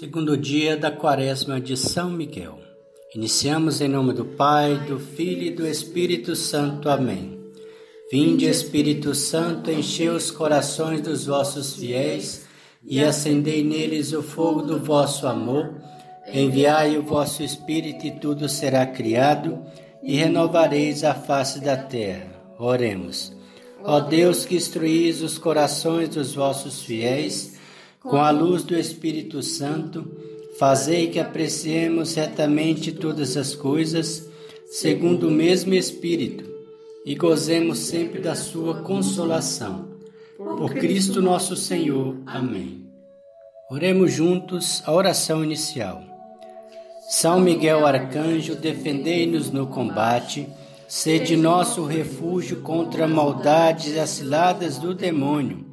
Segundo dia da quaresma de São Miguel. Iniciamos em nome do Pai, do Filho e do Espírito Santo. Amém. Vinde, Espírito Santo, enchei os corações dos vossos fiéis e acendei neles o fogo do vosso amor. Enviai o vosso Espírito e tudo será criado e renovareis a face da terra. Oremos. Ó Deus que instruís os corações dos vossos fiéis, com a luz do Espírito Santo, fazei que apreciemos retamente todas as coisas, segundo o mesmo Espírito, e gozemos sempre da sua consolação. Por Cristo nosso Senhor. Amém. Oremos juntos a oração inicial. São Miguel Arcanjo, defendei-nos no combate, sede nosso refúgio contra maldades e ciladas do demônio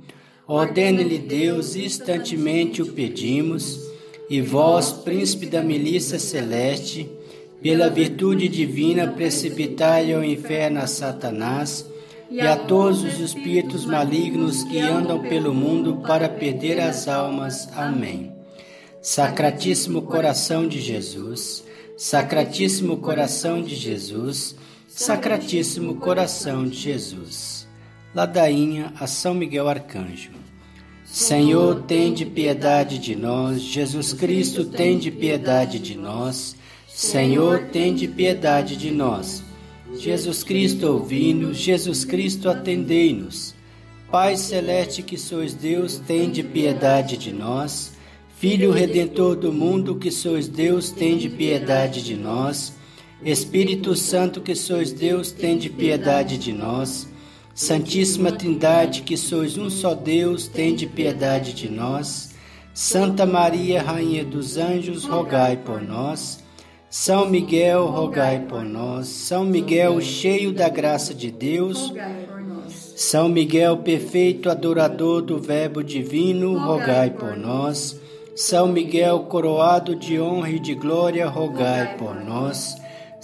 Ordene-lhe Deus, instantemente o pedimos, e vós, príncipe da milícia celeste, pela virtude divina, precipitai ao inferno a Satanás e a todos os espíritos malignos que andam pelo mundo para perder as almas. Amém. Sacratíssimo coração de Jesus, Sacratíssimo coração de Jesus, Sacratíssimo coração de Jesus. Ladainha a São Miguel Arcanjo. Senhor, tende piedade de nós. Jesus Cristo, tende piedade de nós. Senhor, tende piedade de nós. Jesus Cristo, ouvi-nos. Jesus Cristo, atendei-nos. Pai celeste que sois Deus, tende piedade de nós. Filho redentor do mundo que sois Deus, tende piedade de nós. Espírito Santo que sois Deus, tende piedade de nós. Santíssima Trindade, que sois um só Deus, tende piedade de nós. Santa Maria, Rainha dos Anjos, rogai por nós. São Miguel, rogai por nós. São Miguel, cheio da graça de Deus. São Miguel, perfeito adorador do Verbo divino, rogai por nós. São Miguel, coroado de honra e de glória, rogai por nós.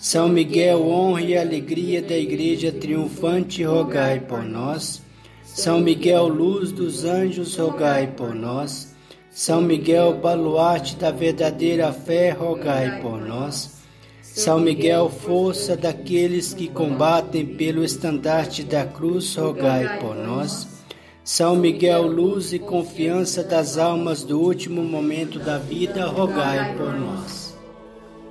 São Miguel, honra e alegria da Igreja triunfante, rogai por nós. São Miguel, luz dos anjos, rogai por nós. São Miguel, baluarte da verdadeira fé, rogai por nós. São Miguel, força daqueles que combatem pelo estandarte da cruz, rogai por nós. São Miguel, luz e confiança das almas do último momento da vida, rogai por nós.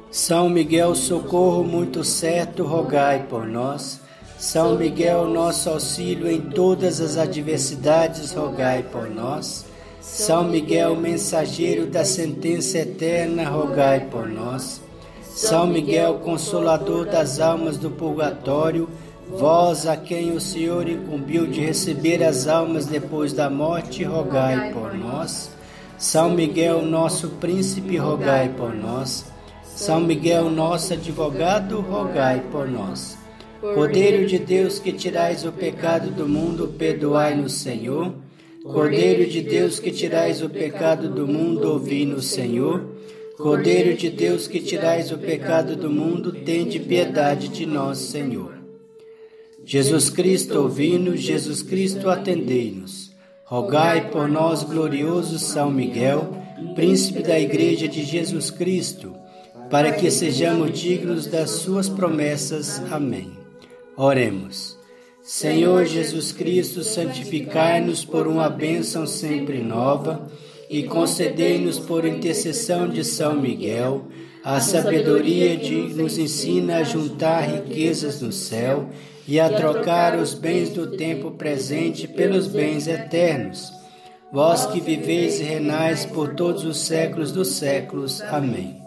São Miguel, socorro muito certo, rogai por nós. São Miguel, nosso auxílio em todas as adversidades, rogai por nós. São Miguel, mensageiro da sentença eterna, rogai por nós. São Miguel, consolador das almas do purgatório, vós a quem o Senhor incumbiu de receber as almas depois da morte, rogai por nós. São Miguel, nosso príncipe, rogai por nós. São Miguel, nosso advogado, rogai por nós. Cordeiro de Deus que tirais o pecado do mundo, perdoai-nos, Senhor. Cordeiro de Deus que tirais o pecado do mundo, ouvi-nos, Senhor. Cordeiro de Deus que tirais o pecado do mundo, tende piedade de nós, Senhor. Jesus Cristo, ouvi-nos, Jesus Cristo, atendei-nos. Rogai por nós, glorioso São Miguel, príncipe da Igreja de Jesus Cristo para que sejamos dignos das suas promessas. Amém. Oremos. Senhor Jesus Cristo, santificai-nos por uma bênção sempre nova e concedei-nos por intercessão de São Miguel a sabedoria de nos ensina a juntar riquezas no céu e a trocar os bens do tempo presente pelos bens eternos. Vós que viveis e renais por todos os séculos dos séculos. Amém.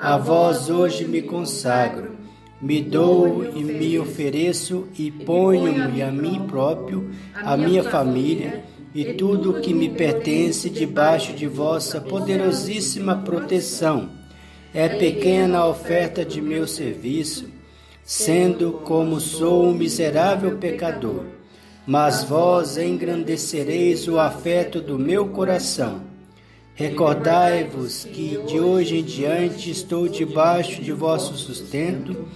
a vós hoje me consagro, me dou e me ofereço e ponho-me a mim próprio, a minha família e tudo o que me pertence debaixo de vossa poderosíssima proteção. É pequena a oferta de meu serviço, sendo como sou um miserável pecador. Mas vós engrandecereis o afeto do meu coração. Recordai-vos que de hoje em diante estou debaixo de vosso sustento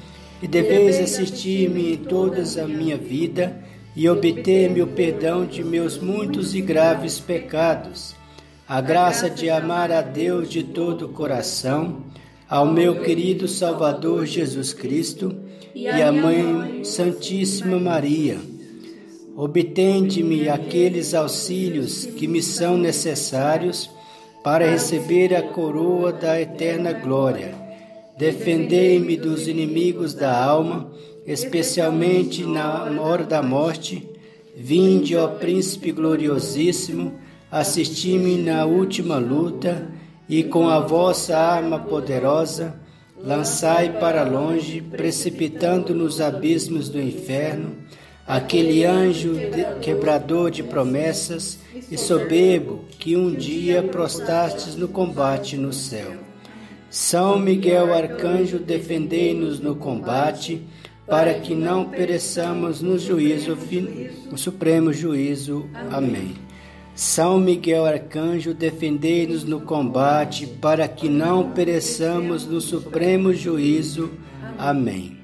e deveis assistir-me em toda a minha vida e obter-me o perdão de meus muitos e graves pecados, a graça de amar a Deus de todo o coração, ao meu querido Salvador Jesus Cristo e à Mãe Santíssima Maria. Obtende-me aqueles auxílios que me são necessários para receber a coroa da eterna glória. Defendei-me dos inimigos da alma especialmente na hora da morte. Vinde, ó Príncipe gloriosíssimo, assisti-me na última luta e com a vossa arma poderosa lançai para longe, precipitando nos abismos do inferno, aquele anjo quebrador de promessas e soberbo que um dia prostastes no combate no céu. São Miguel Arcanjo, defendei-nos no combate para que não pereçamos no juízo, no supremo juízo. Amém. São Miguel Arcanjo, defendei-nos no combate, para que não pereçamos no supremo juízo. Amém.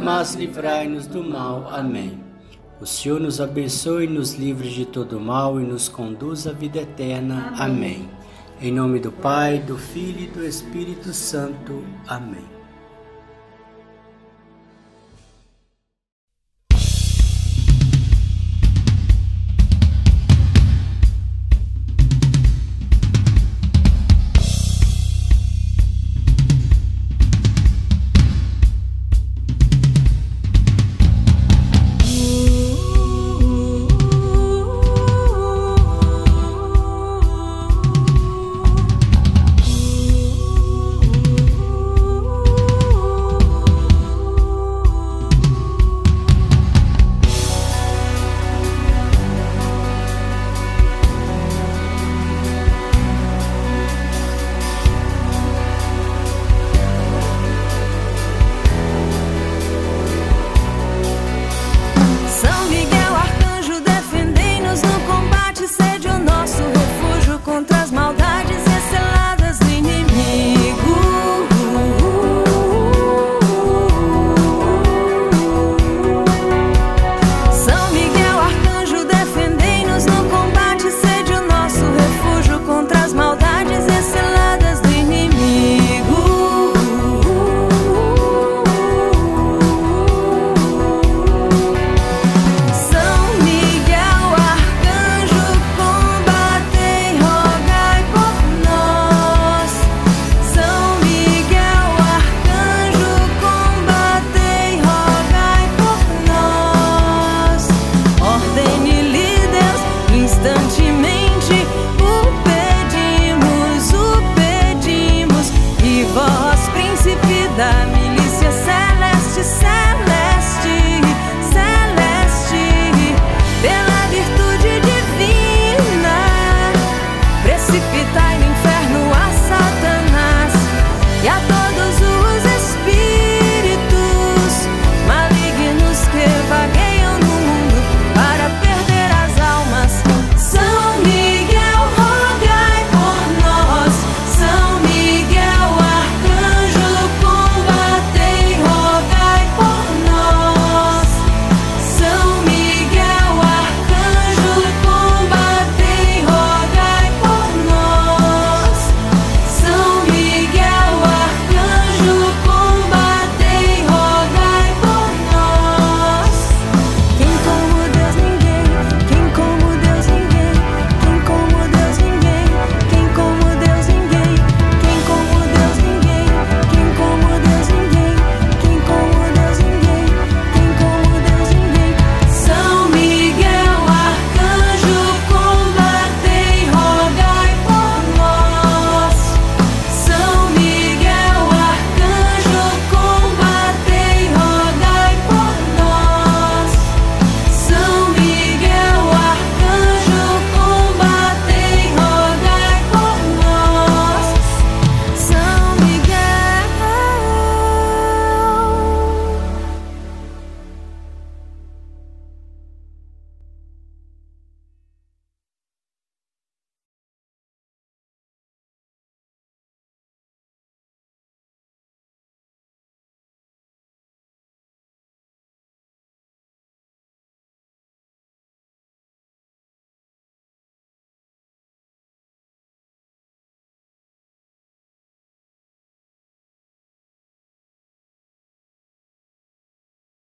mas livrai-nos do mal. Amém. O Senhor nos abençoe, nos livre de todo mal e nos conduz à vida eterna. Amém. Em nome do Pai, do Filho e do Espírito Santo. Amém.